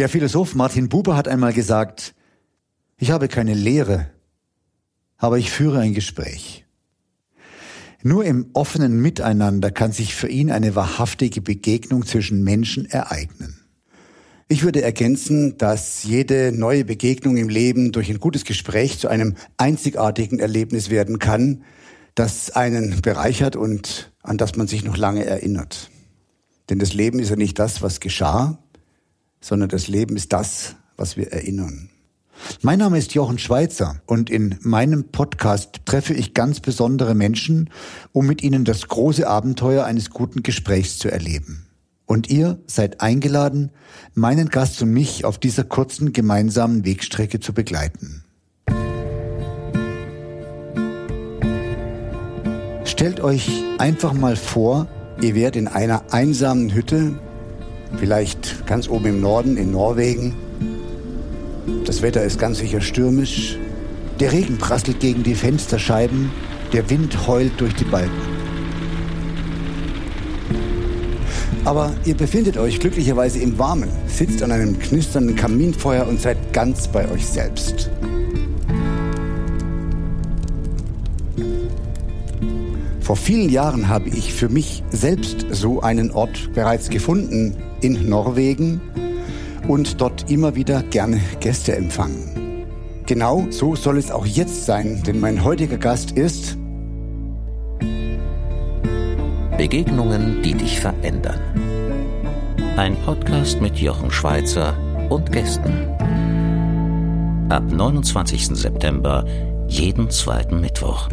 Der Philosoph Martin Buber hat einmal gesagt, ich habe keine Lehre, aber ich führe ein Gespräch. Nur im offenen Miteinander kann sich für ihn eine wahrhaftige Begegnung zwischen Menschen ereignen. Ich würde ergänzen, dass jede neue Begegnung im Leben durch ein gutes Gespräch zu einem einzigartigen Erlebnis werden kann, das einen bereichert und an das man sich noch lange erinnert. Denn das Leben ist ja nicht das, was geschah, sondern das Leben ist das, was wir erinnern. Mein Name ist Jochen Schweizer und in meinem Podcast treffe ich ganz besondere Menschen, um mit ihnen das große Abenteuer eines guten Gesprächs zu erleben. Und ihr seid eingeladen, meinen Gast und mich auf dieser kurzen gemeinsamen Wegstrecke zu begleiten. Stellt euch einfach mal vor, ihr wärt in einer einsamen Hütte, vielleicht ganz oben im Norden in Norwegen, das Wetter ist ganz sicher stürmisch. Der Regen prasselt gegen die Fensterscheiben. Der Wind heult durch die Balken. Aber ihr befindet euch glücklicherweise im Warmen, sitzt an einem knisternden Kaminfeuer und seid ganz bei euch selbst. Vor vielen Jahren habe ich für mich selbst so einen Ort bereits gefunden in Norwegen, und dort immer wieder gerne Gäste empfangen. Genau so soll es auch jetzt sein, denn mein heutiger Gast ist Begegnungen, die dich verändern. Ein Podcast mit Jochen Schweizer und Gästen. Ab 29. September jeden zweiten Mittwoch.